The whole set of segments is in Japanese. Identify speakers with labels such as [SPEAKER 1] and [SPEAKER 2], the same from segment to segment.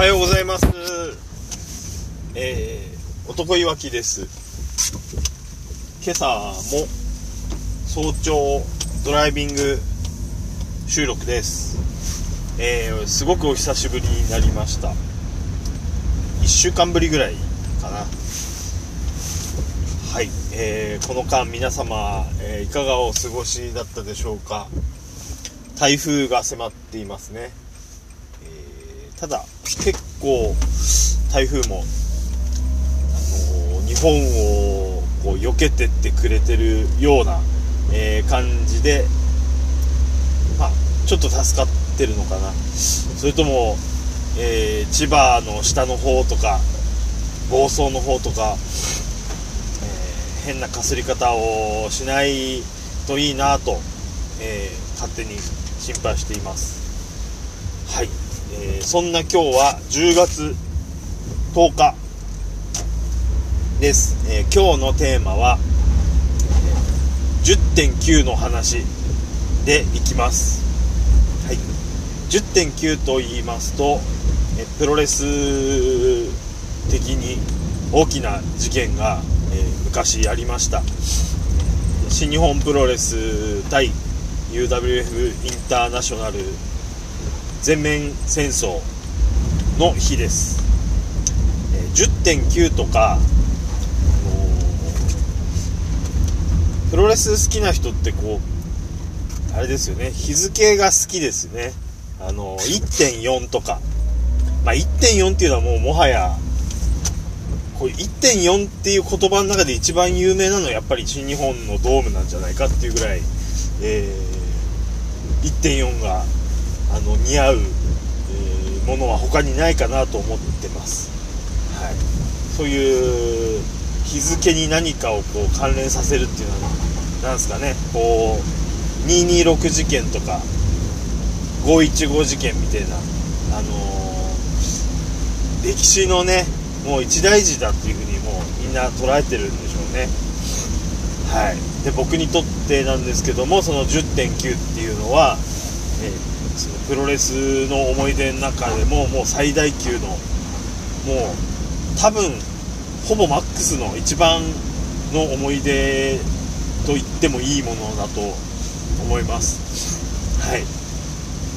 [SPEAKER 1] はようございます。えー、男いわきです。今朝も早朝ドライビング収録です。えー、すごくお久しぶりになりました。1週間ぶりぐらいかな。はい、えー、この間皆様、えーいかがお過ごしだったでしょうか。台風が迫っていますね。ただ結構台風も、あのー日本をこう避けてってくれてるような、えー感じで、まあ、ちょっと助かってるのかな。それとも、えー千葉の下の方とか房総の方とか、え変なかすり方をしないといいなと、え勝手に心配しています。はい、えーそんな今日は10月10日です、えー今日のテーマは10.9の話でいきます。はい。10.9と言いますとえプロレス的に大きな事件が、えー昔ありました。新日本プロレス対 UWF インターナショナル全面戦争の日です、え10.9とか、プロレス好きな人ってこうあれですよね。日付が好きですね。あの1.4とか。まあ1.4っていうのはもうもはやこれ1.4っていう言葉の中で一番有名なのはやっぱり新日本のドームなんじゃないかっていうぐらい、えー1.4があの似合う、えーものは他にないかなと思ってます、はい、そういう日付に何かをこう関連させるっていうのはなんですかね。こう226事件とか515事件みたいなあのー歴史のねもう一大事だっていうふうにもうみんな捉えてるんでしょうね。はい。で僕にとってなんですけどもその10.9っていうのは、えーそのプロレスの思い出の中でももう最大級のもう多分ほぼマックスの一番の思い出と言ってもいいものだと思います。はい。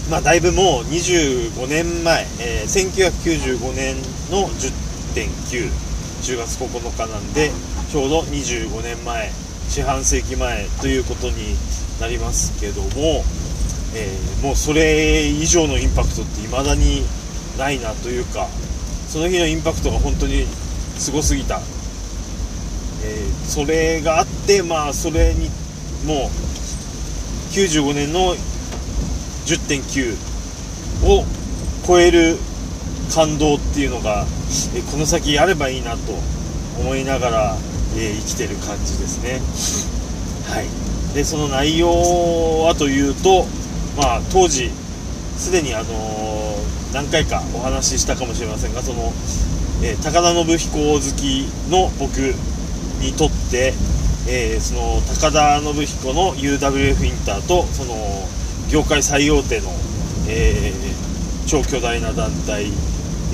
[SPEAKER 1] まあだいぶもう25年前、えー1995年の10.9 10月9日なんでちょうど25年前四半世紀前ということになりますけども、えーもうそれ以上のインパクトって未だにないなというかその日のインパクトが本当にすごすぎた、えーそれがあってまあそれにもう95年の10.9を超える感動っていうのが、えーこの先あればいいなと思いながら、え生きてる感じですね。はい。でその内容はというとまあ当時すでにあのー何回かお話ししたかもしれませんがその、えー高田信彦好きの僕にとって、えーその高田信彦の UWF インターとその業界最大手の、えー超巨大な団体、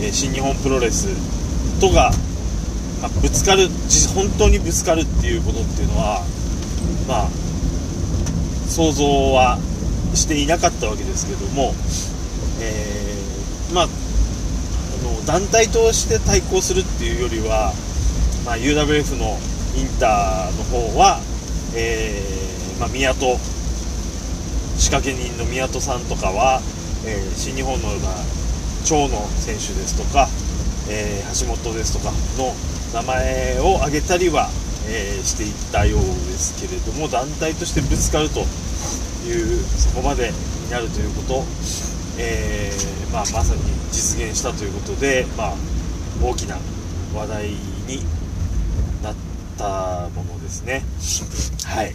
[SPEAKER 1] え新日本プロレスとが、まあぶつかる本当にぶつかるっていうことっていうのはまあ想像はしていなかったわけですけども、えーまああの団体として対抗するっていうよりは、まあ、UWF のインターの方は、えーまあ、宮戸仕掛け人の宮戸さんとかは、えー新日本の、まあ、長野選手ですとか、えー橋本ですとかの名前を挙げたりは、えーしていったようですけれども団体としてぶつかるというそこまでになるということ、えーまあ、まさに実現したということで、まあ、大きな話題になったものですね。はい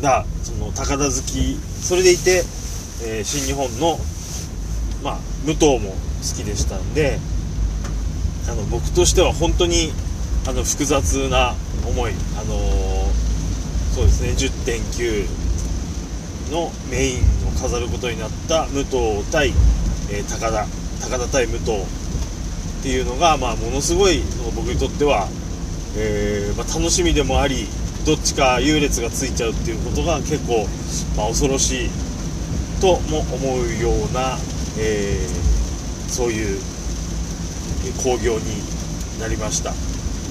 [SPEAKER 1] だその高田好きそれでいて、えー新日本の、まあ、武藤も好きでしたんであの僕としては本当にあの複雑な思い、あのーそうですね10.9のメインを飾ることになった武藤対、えー高田高田対武藤っていうのが、まあ、ものすごい僕にとっては、えー、まあ、楽しみでもありどっちか優劣がついちゃうっていうことが結構、まあ、恐ろしいとも思うような、えー、そういう興行になりました。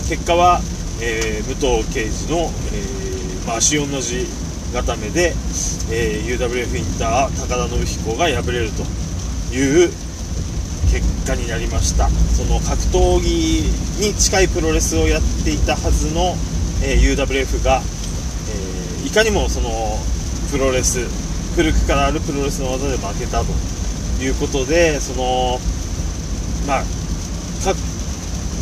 [SPEAKER 1] 結果は、えー、武藤刑事の、えまあ、足4の字固めで、え UWF インター高田信彦が敗れるという結果になりました。その格闘技に近いプロレスをやっていたはずの、えー、UWF が、えー、いかにもそのプロレス古くからあるプロレスの技で負けたということでそのまあ各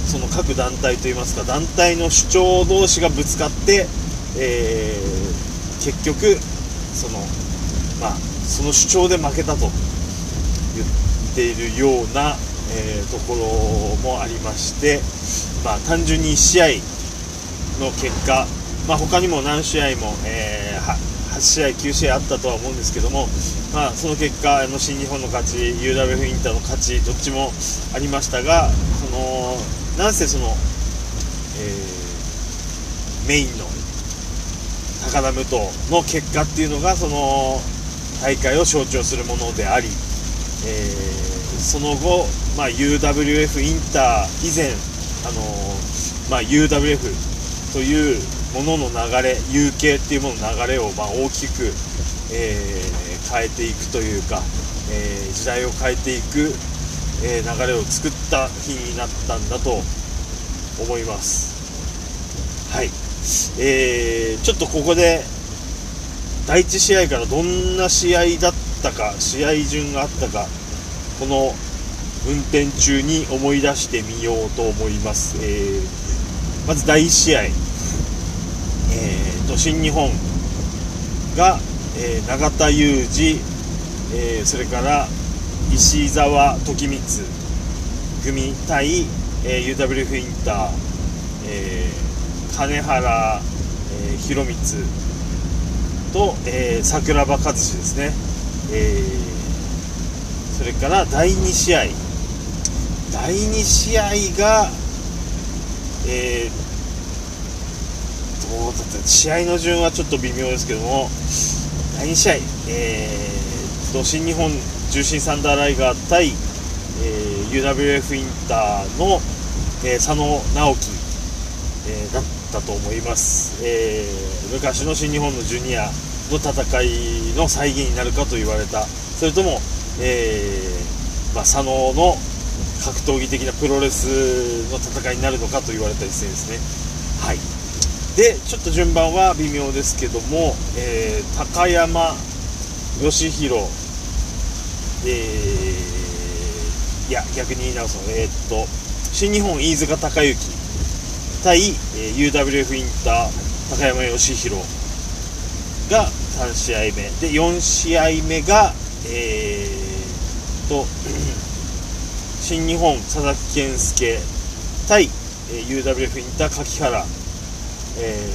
[SPEAKER 1] その各団体といいますか団体の主張同士がぶつかって、えー、結局そのまあその主張で負けたと言っているような、えー、ところもありまして、まあ、単純に1試合の結果、まあ、他にも何試合も、えー、8試合、9試合あったとは思うんですけども、まあ、その結果、あの新日本の勝ち、UWF インターの勝ち、どっちもありましたが、そのなんせその、えー、メインの高田武藤の結果っていうのが、その大会を象徴するものであり、えー、その後、まあ、UWF インター以前、あのー、まあ、UWF というものの流れ UK っていうものの流れをま大きく、えー、変えていくというか、え時代を変えていく、え流れを作った日になったんだと思います。はい。えー、ちょっとここで第1試合からどんな試合だったか試合順があったかこの運転中に思い出してみようと思います、えー、まず第1試合、えーと、新日本が、えー、永田裕二、えー、それから石澤時光組対、えー、UWF インター、えー、金原、えー、博光と、えー、桜庭和志ですね。えー、それから第2試合。第2試合が、えー、どうだった？試合の順はちょっと微妙ですけども第2試合、えー、と新日本重心サンダーライガー対、えー、UWF インターの、えー、佐野直樹、えー、だったと思います、えー、昔の新日本のジュニアの戦いの再現になるかと言われた。それとも、えー、まあ、佐野の格闘技的なプロレスの戦いになるのかと言われた一戦ですね。はい。でちょっと順番は微妙ですけども、えー、高山義弘えー、いや逆に言い直そうえー、っと新日本飯塚孝之。対、えー、UWF インター高山義弘が3試合目。で4試合目がえー、と 新日本佐々木健介対、えー、UWF インター柿原、え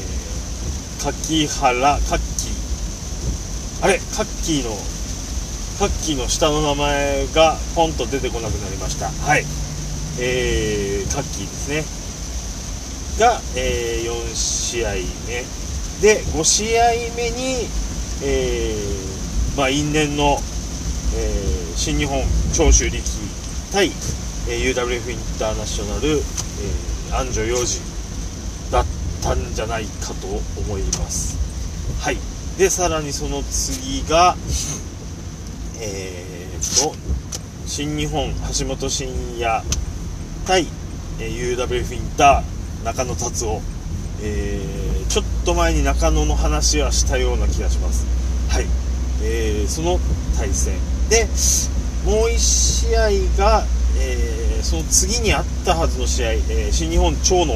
[SPEAKER 1] ー、柿原カッキーあれカッキーのカッキーの下の名前がポンと出てこなくなりました。はい。えー、カッキーですね。が、えー、4試合目。で5試合目に、えー、まあ、因縁の、えー、新日本長州力対、えー、UWF インターナショナル、えー、安城洋二だったんじゃないかと思います。はい。でさらにその次がえー、と新日本橋本真也対、えー、UWF インター中野達夫。えー、ちょっと前に中野の話はしたような気がします。はい、えー、その対戦。でもう1試合が、えー、その次にあったはずの試合、えー、新日本長野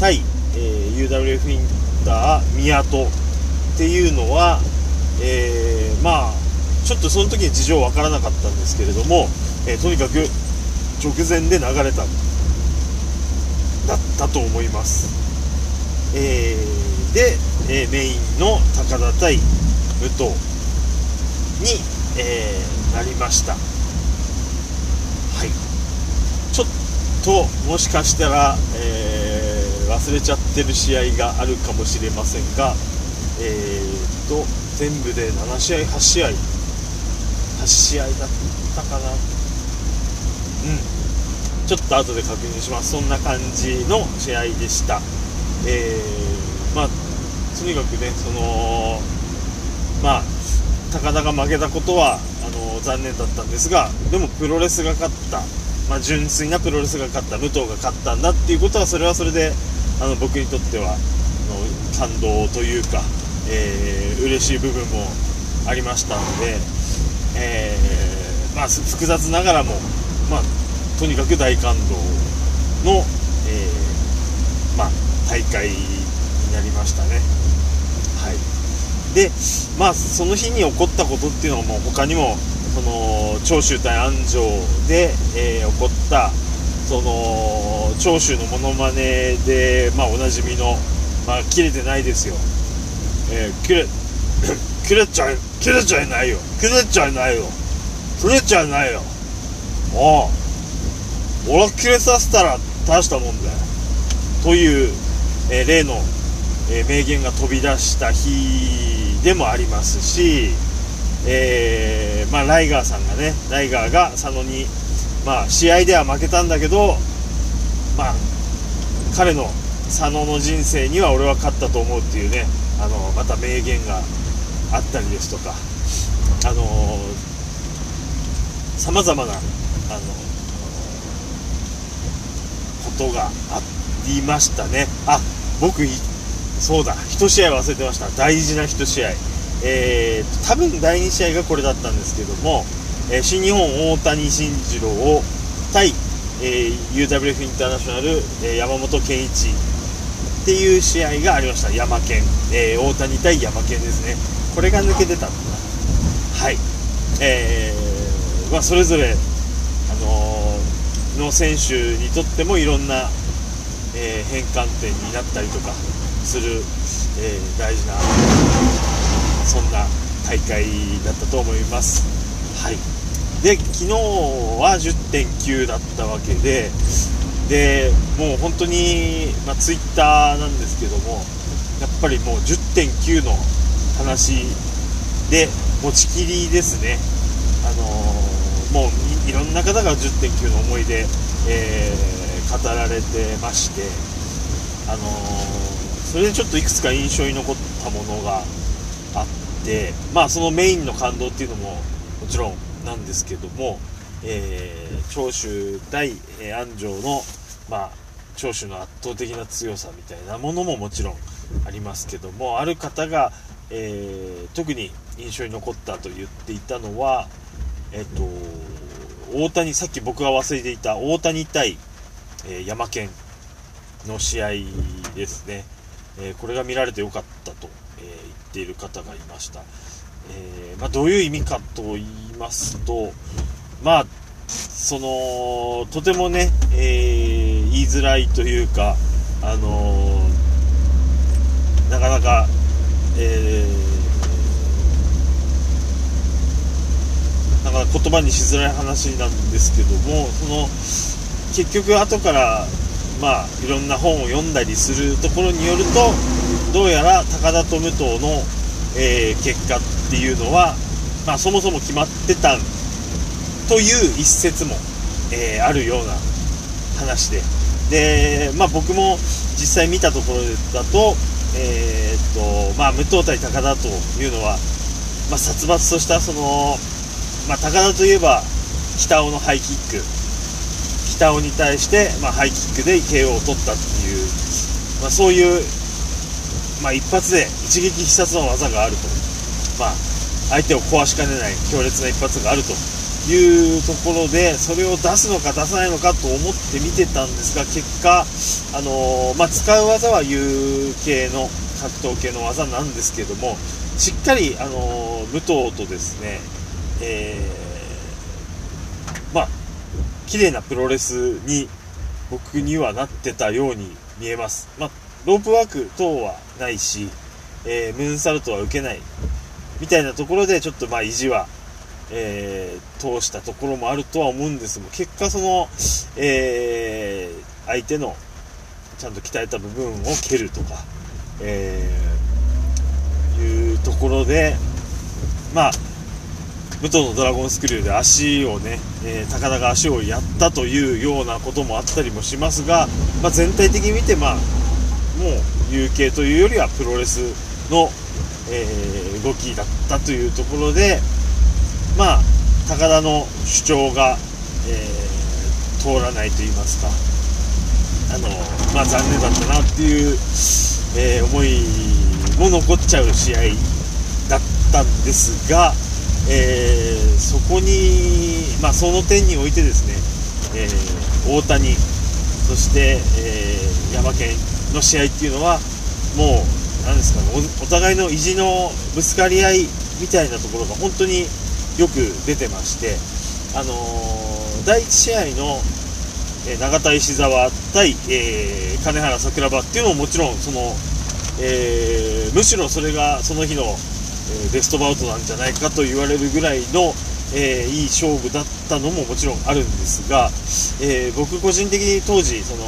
[SPEAKER 1] 対、えー、UWF インター宮戸っていうのは、えー、まあちょっとその時に事情わからなかったんですけれども、え、とにかく直前で流れた。だったと思います。えー、で、えー、メインの高田対武藤に、えー、なりました。はい。ちょっともしかしたら、え、忘れちゃってる試合があるかもしれませんがえ、っと全部で7試合8試合8試合だったかな。うん。ちょっと後で確認します。そんな感じの試合でした。えー、まあとにかくねそのまあ高田が負けたことはあの残念だったんですがでもプロレスが勝った、まあ、純粋なプロレスが勝った。武藤が勝ったんだっていうことはそれはそれであの僕にとってはあの感動というか、えー、嬉しい部分もありましたので、えー、まあ、複雑ながらも、まあ、とにかく大感動の、えー、まあ、大会になりましたね。はい。でまあその日に起こったことっていうのも他にもその長州対安城で、えー、起こったその長州のモノマネで、まあ、おなじみの、まあ、切れてないですよ、えー、切れ 切れちゃい切れちゃいないよ。切れちゃいないよ。切れちゃいないよ。ああ。俺は切れさせたら大したもんだよ。という、えー、例の、えー、名言が飛び出した日でもありますし、えー、まあ、ライガーさんがねライガーが佐野に、まあ、試合では負けたんだけど、まあ、彼の佐野の人生には俺は勝ったと思うっていうねあのまた名言があったりですとかあのさまざまなあのことがありましたね。あ僕そうだ。1試合忘れてました。大事な1試合。えー、多分第2試合がこれだったんですけども、えー、新日本大谷慎次郎を対、えー、UWF インターナショナル、えー、山本健一っていう試合がありました。山健、え、大谷対山健ですね。これが抜けてたんだはい。えー、まあ、それぞれ、あの、の選手にとってもいろんな、え変換点になったりとかする、えー、大事なそんな大会だったと思います。はいで昨日は10.9だったわけででもう本当に、まあ、ツイッターなんですけどもやっぱりもう10.9の話で持ちきりですね、あのー、もういろんな方が10.9の思い出、えー、語られてまして、あのーそれでちょっといくつか印象に残ったものがあってまあそのメインの感動っていうのももちろんなんですけども、えー、長州対、安城のまあ長州の圧倒的な強さみたいなものももちろんありますけどもある方が、えー、特に印象に残ったと言っていたのはえっ、と大谷さっき僕が忘れていた大谷対、えー、山県の試合ですね。えー、これが見られてよかったと、えー、言っている方がいました、え、まあ、どういう意味かと言いますとまあそのとてもね、え言いづらいというかあのなかなか、えなんか言葉にしづらい話なんですけどもその結局後からまあ、いろんな本を読んだりするところによるとどうやら高田と武藤の、えー、結果っていうのは、まあ、そもそも決まってたという一説も、えー、あるような話で。で、まあ、僕も実際見たところだと,、えー、っとまあ、武藤対高田というのは、まあ、殺伐としたその、まあ、高田といえば北尾のハイキック。北尾に対して、まあ、ハイキックで KO を取ったっていう、まあ、そういう、まあ、一発で一撃必殺の技があると、まあ、相手を壊しかねない強烈な一発があるというところでそれを出すのか出さないのかと思って見てたんですが結果、あのー、まあ、使う技は U 系の格闘系の技なんですけどもしっかり、あのー、武藤とですね、えー、まあ綺麗なプロレスに僕にはなってたように見えます。まあ、ロープワーク等はないし、えー、ムーンサルトは受けないみたいなところでちょっとまあ意地は、えー、通したところもあるとは思うんですが結果その、えー、相手のちゃんと鍛えた部分を蹴るとか、え、いうところでまあ武藤のドラゴンスクリューで足をね、えー、高田が足をやったというようなこともあったりもしますが、まあ、全体的に見て、まあ、もう有形というよりはプロレスの、えー、動きだったというところで、まあ、高田の主張が、えー、通らないと言いますか、あのまあ、残念だったなっていう、え、思いも残っちゃう試合だったんですが、えー、そこに、まあ、その点においてですね、えー、大谷、そして、えー、山県の試合っていうのは、もう、なんですかねお、お互いの意地のぶつかり合いみたいなところが本当によく出てまして、あのー、第1試合の、え永田石沢対、え金原桜庭っていうのももちろんその、えむしろそれがその日のベストバウトなんじゃないかと言われるぐらいの、えー、いい勝負だったのももちろんあるんですが、えー、僕個人的に当時その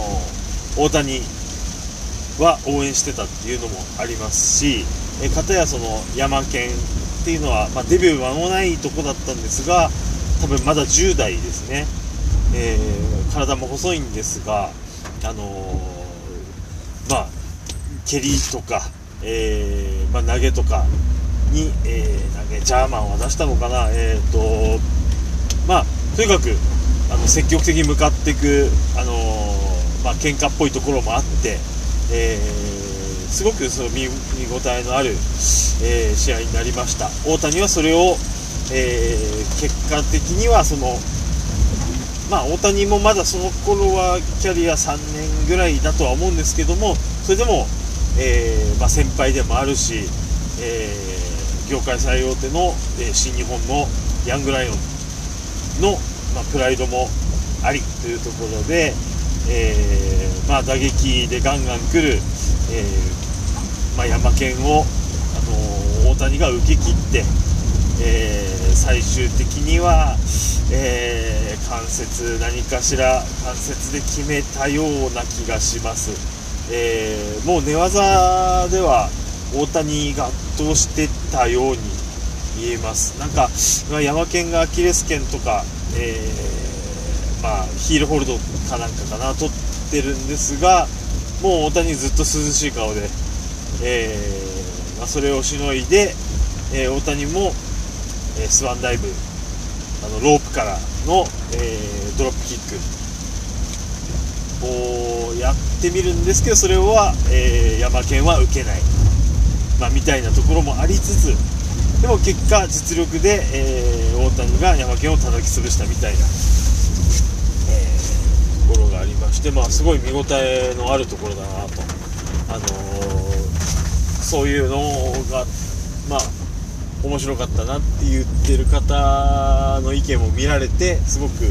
[SPEAKER 1] 大谷は応援してたっていうのもありますし、えー、片やその山県っていうのは、まあ、デビュー間もないとこだったんですが多分まだ10代ですね、えー、体も細いんですがあのー、まあ蹴りとか、えー、まあ、投げとかに、えー、なんかジャーマンを出したのかな、えーとまあ、とにかくあの積極的に向かっていく、あのーまあ喧嘩っぽいところもあって、えー、すごくその見見応えのある、えー、試合になりました。大谷はそれを、えー、結果的にはその、まあ、大谷もまだその頃はキャリア3年ぐらいだとは思うんですけどもそれでも、えーまあ、先輩でもあるし、えー業界最大手の、え新日本のヤングライオンの、まあ、プライドもありというところで、えー、まあ、打撃でガンガン来る、えー、まあ、山県を、あの大谷が受け切って、え、最終的には、え関節何かしら関節で決めたような気がします。えもう寝技では大谷が圧倒してたように見えます。なんか、まあ、山県がアキレス腱とか、えー、まあ、ヒールホールドかなんかかな取ってるんですがもう大谷ずっと涼しい顔で、えー、まあ、それをしのいで、えー、大谷も、えスワンダイブあのロープからの、えドロップキックをやってみるんですけどそれは、え山県は受けない。まあ、みたいなところもありつつでも結果実力で、えー、大谷がヤマケンを叩き潰したみたいな、えー、ところがありまして、まあ、すごい見応えのあるところだなと、あのー、そういうのがまあ面白かったなって言ってる方の意見も見られてすごく、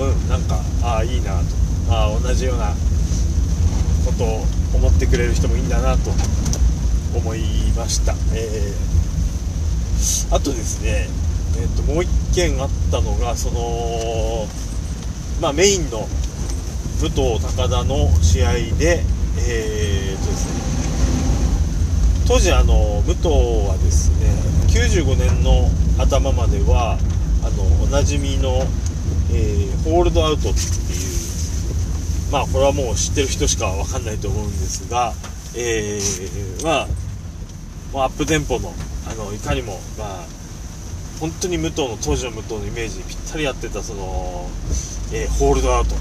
[SPEAKER 1] うん、なんかああいいなと。あ同じようなことを思ってくれる人もいいんだなと。思いました、えー、あとですね、えーと、もう1件あったのがその、まあ、メインの武藤高田の試合で,、えーとですね、当時あの武藤はですね95年の頭まではあのおなじみの、えー、ホールドアウトっていうまあこれはもう知ってる人しかわかんないと思うんですが、えー、まあ、アップテンポの、あの、いかにも、まあ、本当に武藤の、当時の武藤のイメージにぴったり合ってた、その、えー、ホールドアウト。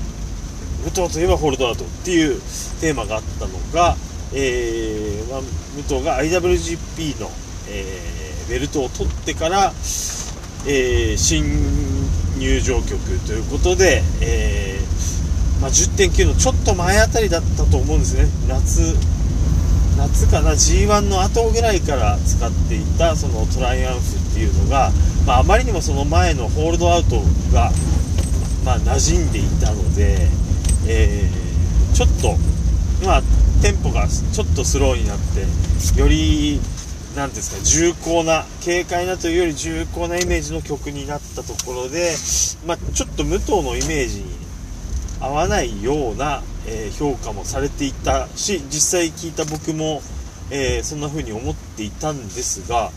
[SPEAKER 1] 武藤といえばホールドアウトっていうテーマがあったのが、えー、まあ、武藤が IWGP の、えー、ベルトを取ってから、えー、新入場曲ということで、えー、まあ、10.9のちょっと前あたりだったと思うんですね。夏夏かな G1 の後ぐらいから使っていたそのトライアンフっていうのが、まあ、あまりにもその前のホールドアウトが、まあ、馴染んでいたので、えー、ちょっと、まあ、テンポがちょっとスローになってより何ですか重厚な軽快なというより重厚なイメージの曲になったところで、まあ、ちょっと武藤のイメージに合わないような、えー、評価もされていたし実際聞いた僕も、えー、そんな風に思っていたんですが、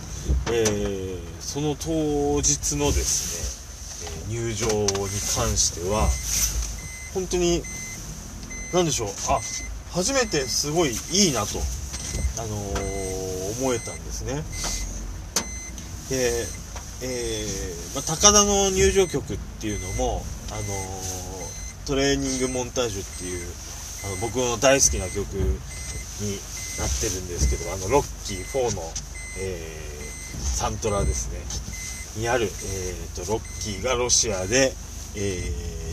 [SPEAKER 1] えー、その当日のですね、え入場に関しては本当に何でしょうあ初めてすごいいいなと、あの思えたんですね。で、えまあ、高田の入場曲っていうのも、あのトレーニングモンタージュっていうあの僕の大好きな曲になってるんですけどあのロッキー4の、えー、サントラですね。にある、えーと、ロッキーがロシアで、え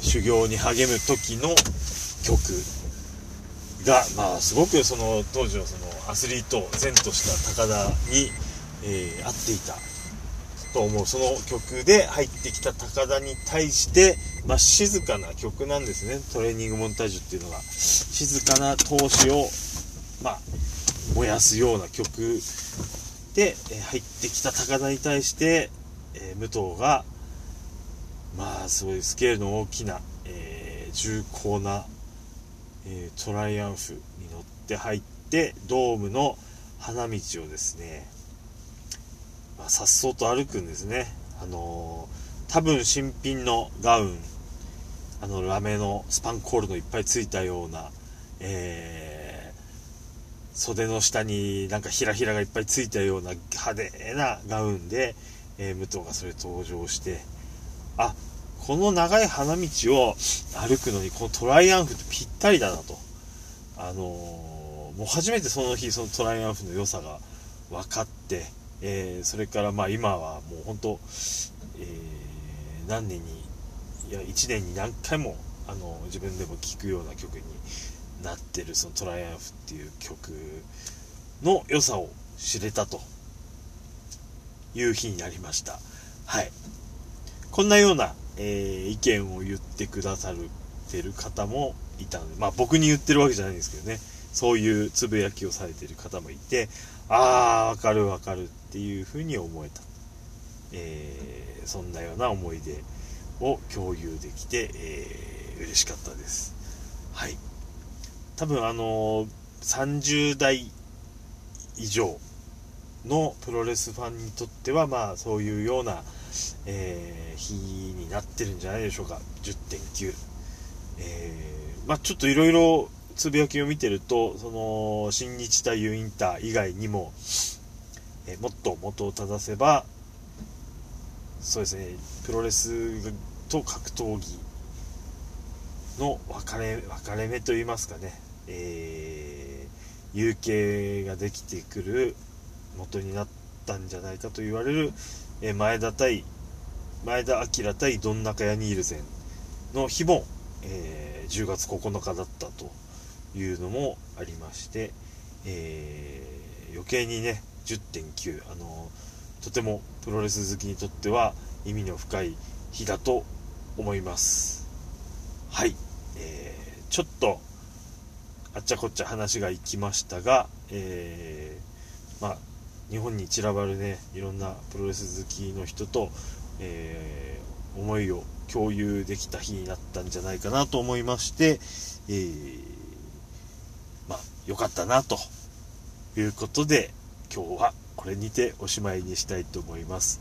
[SPEAKER 1] ー、修行に励む時の曲が、まあ、すごくその当時のそのアスリート前とした高田に、えー、合っていたと思う。その曲で入ってきた高田に対して、まあ、静かな曲なんですね。トレーニングモンタージュっていうのが。静かな闘志を、まあ、燃やすような曲。で、え入ってきた高田に対して、え、武藤がまあすごいスケールの大きな、えー、重厚な、えー、トライアンフに乗って入ってドームの花道をですねさっそうと歩くんですね。あのー、多分新品のガウン、あの、ラメのスパンコールのいっぱいついたような、えー、袖の下になんかひらひらがいっぱいついたような派手なガウンで、えー、武藤がそれ登場して、あ、この長い花道を歩くのにこのトライアンフってぴったりだなと。あのー、もう初めてその日そのトライアンフの良さが分かって、えー、それからまあ今はもう本当、えー、何年にいや1年に何回もあの自分でも聴くような曲になってるその「トライアンフ」っていう曲の良さを知れたという日になりました。はい。こんなような、えー、意見を言ってくださるてる方もいたのでまあ僕に言ってるわけじゃないんですけどね。そういうつぶやきをされてる方もいてああわかるわかるっていうふうに思えた、えー、そんなような思い出を共有できて、えー、嬉しかったです。はい。多分あのー、30代以上のプロレスファンにとってはまあそういうような、えー、日になってるんじゃないでしょうか。10.9えー、まあちょっといろいろつぶやきを見てるとその新日対ユインター以外にも、えもっと元を正せばそうですねプロレスと格闘技の分かれ分かれ目といいますかね、えー、有形ができてくる元になったんじゃないかと言われる、えー、前田対前田明対どん中ヤニール戦の日も、えー、10月9日だったというのもありまして、えー、余計にね10.9あのとてもプロレス好きにとっては意味の深い日だと思います。はい、えー、ちょっとあっちゃこっちゃ話がいきましたが、えー、まあ日本に散らばるねいろんなプロレス好きの人と、えー、思いを共有できた日になったんじゃないかなと思いまして、えー、まあ良かったなということで今日はこれにておしまいにしたいと思います。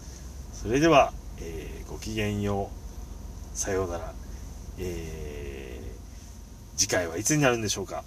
[SPEAKER 1] それでは、えー、ごきげんよう。さようなら、えー、次回はいつになるんでしょうか。